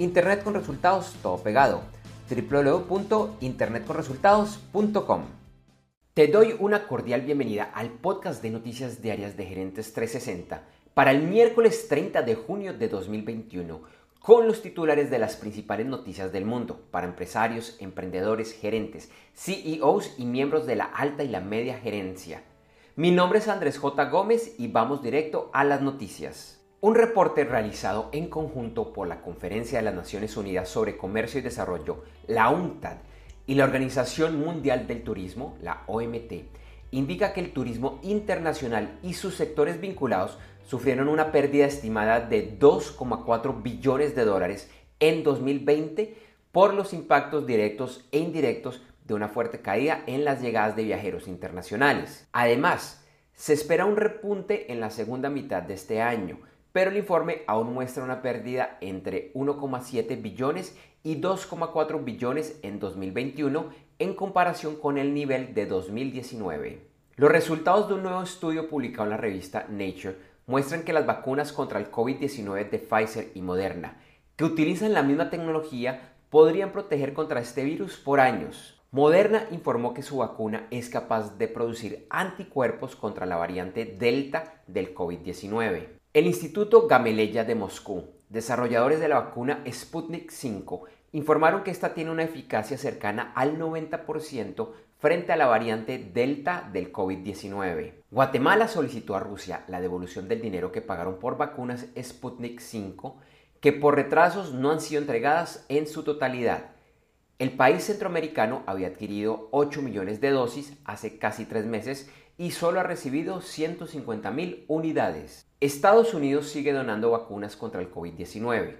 Internet con resultados, todo pegado. www.internetconresultados.com. Te doy una cordial bienvenida al podcast de noticias diarias de Gerentes 360 para el miércoles 30 de junio de 2021 con los titulares de las principales noticias del mundo para empresarios, emprendedores, gerentes, CEOs y miembros de la alta y la media gerencia. Mi nombre es Andrés J. Gómez y vamos directo a las noticias. Un reporte realizado en conjunto por la Conferencia de las Naciones Unidas sobre Comercio y Desarrollo, la UNCTAD, y la Organización Mundial del Turismo, la OMT, indica que el turismo internacional y sus sectores vinculados sufrieron una pérdida estimada de 2,4 billones de dólares en 2020 por los impactos directos e indirectos de una fuerte caída en las llegadas de viajeros internacionales. Además, se espera un repunte en la segunda mitad de este año, pero el informe aún muestra una pérdida entre 1,7 billones y 2,4 billones en 2021 en comparación con el nivel de 2019. Los resultados de un nuevo estudio publicado en la revista Nature muestran que las vacunas contra el COVID-19 de Pfizer y Moderna, que utilizan la misma tecnología, podrían proteger contra este virus por años. Moderna informó que su vacuna es capaz de producir anticuerpos contra la variante Delta del COVID-19. El Instituto Gamaleya de Moscú, desarrolladores de la vacuna Sputnik V, informaron que esta tiene una eficacia cercana al 90% frente a la variante Delta del COVID-19. Guatemala solicitó a Rusia la devolución del dinero que pagaron por vacunas Sputnik V, que por retrasos no han sido entregadas en su totalidad. El país centroamericano había adquirido 8 millones de dosis hace casi tres meses y solo ha recibido 150 mil unidades. Estados Unidos sigue donando vacunas contra el COVID-19.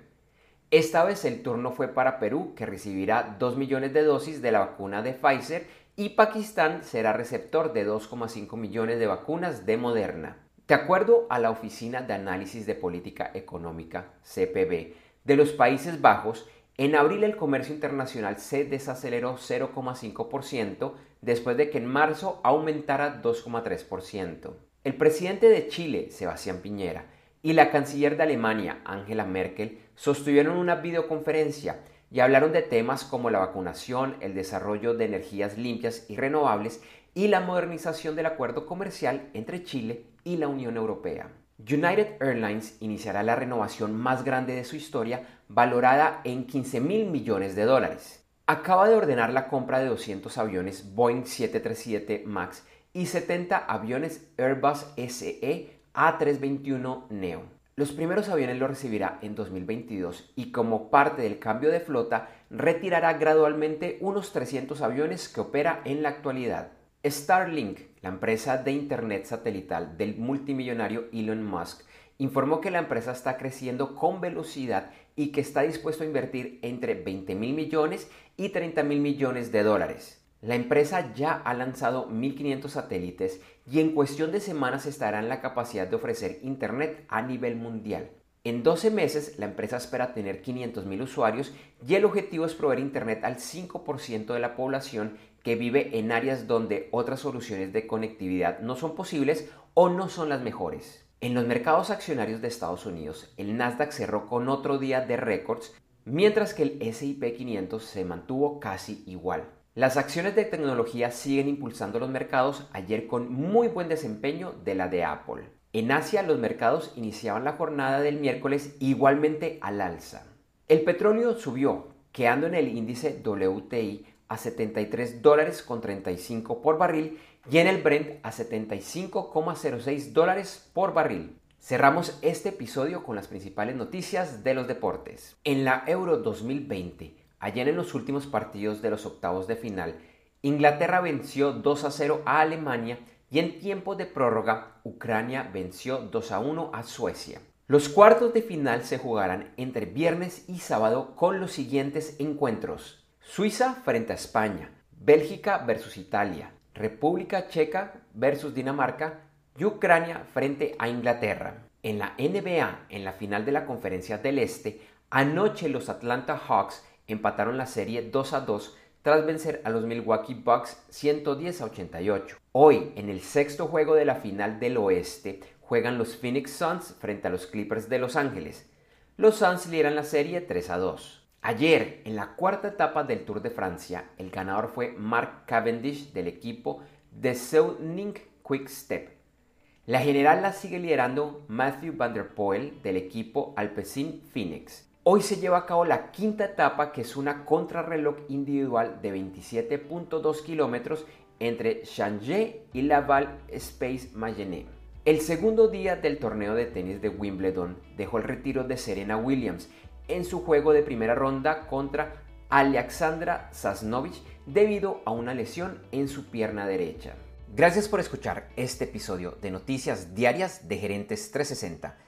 Esta vez el turno fue para Perú, que recibirá 2 millones de dosis de la vacuna de Pfizer, y Pakistán será receptor de 2,5 millones de vacunas de Moderna. De acuerdo a la Oficina de Análisis de Política Económica, CPB, de los Países Bajos, en abril el comercio internacional se desaceleró 0,5% después de que en marzo aumentara 2,3%. El presidente de Chile, Sebastián Piñera, y la canciller de Alemania, Angela Merkel, sostuvieron una videoconferencia y hablaron de temas como la vacunación, el desarrollo de energías limpias y renovables y la modernización del acuerdo comercial entre Chile y la Unión Europea. United Airlines iniciará la renovación más grande de su historia, valorada en 15 mil millones de dólares. Acaba de ordenar la compra de 200 aviones Boeing 737 MAX y 70 aviones Airbus SE A321 Neo. Los primeros aviones los recibirá en 2022 y como parte del cambio de flota retirará gradualmente unos 300 aviones que opera en la actualidad. Starlink, la empresa de Internet satelital del multimillonario Elon Musk, informó que la empresa está creciendo con velocidad y que está dispuesto a invertir entre 20 mil millones y 30 mil millones de dólares. La empresa ya ha lanzado 1.500 satélites y en cuestión de semanas estará en la capacidad de ofrecer Internet a nivel mundial. En 12 meses la empresa espera tener 500.000 usuarios y el objetivo es proveer Internet al 5% de la población que vive en áreas donde otras soluciones de conectividad no son posibles o no son las mejores. En los mercados accionarios de Estados Unidos, el Nasdaq cerró con otro día de récords, mientras que el SP 500 se mantuvo casi igual. Las acciones de tecnología siguen impulsando los mercados ayer con muy buen desempeño de la de Apple. En Asia los mercados iniciaban la jornada del miércoles igualmente al alza. El petróleo subió, quedando en el índice WTI a 73 dólares con 35 por barril y en el Brent a 75,06 dólares por barril. Cerramos este episodio con las principales noticias de los deportes. En la Euro 2020, Ayer en los últimos partidos de los octavos de final, Inglaterra venció 2 a 0 a Alemania y en tiempo de prórroga, Ucrania venció 2 a 1 a Suecia. Los cuartos de final se jugarán entre viernes y sábado con los siguientes encuentros. Suiza frente a España, Bélgica versus Italia, República Checa versus Dinamarca y Ucrania frente a Inglaterra. En la NBA, en la final de la Conferencia del Este, anoche los Atlanta Hawks empataron la serie 2 a 2 tras vencer a los Milwaukee Bucks 110 a 88. Hoy, en el sexto juego de la final del Oeste, juegan los Phoenix Suns frente a los Clippers de Los Ángeles. Los Suns lideran la serie 3 a 2. Ayer, en la cuarta etapa del Tour de Francia, el ganador fue Mark Cavendish del equipo de Ning Quick Step. La general la sigue liderando Matthew Van Der Poel del equipo Alpecin Phoenix. Hoy se lleva a cabo la quinta etapa que es una contrarreloj individual de 27.2 kilómetros entre Changé y Laval Space Mayenne. El segundo día del torneo de tenis de Wimbledon dejó el retiro de Serena Williams en su juego de primera ronda contra Alexandra Sasnovich debido a una lesión en su pierna derecha. Gracias por escuchar este episodio de Noticias Diarias de Gerentes 360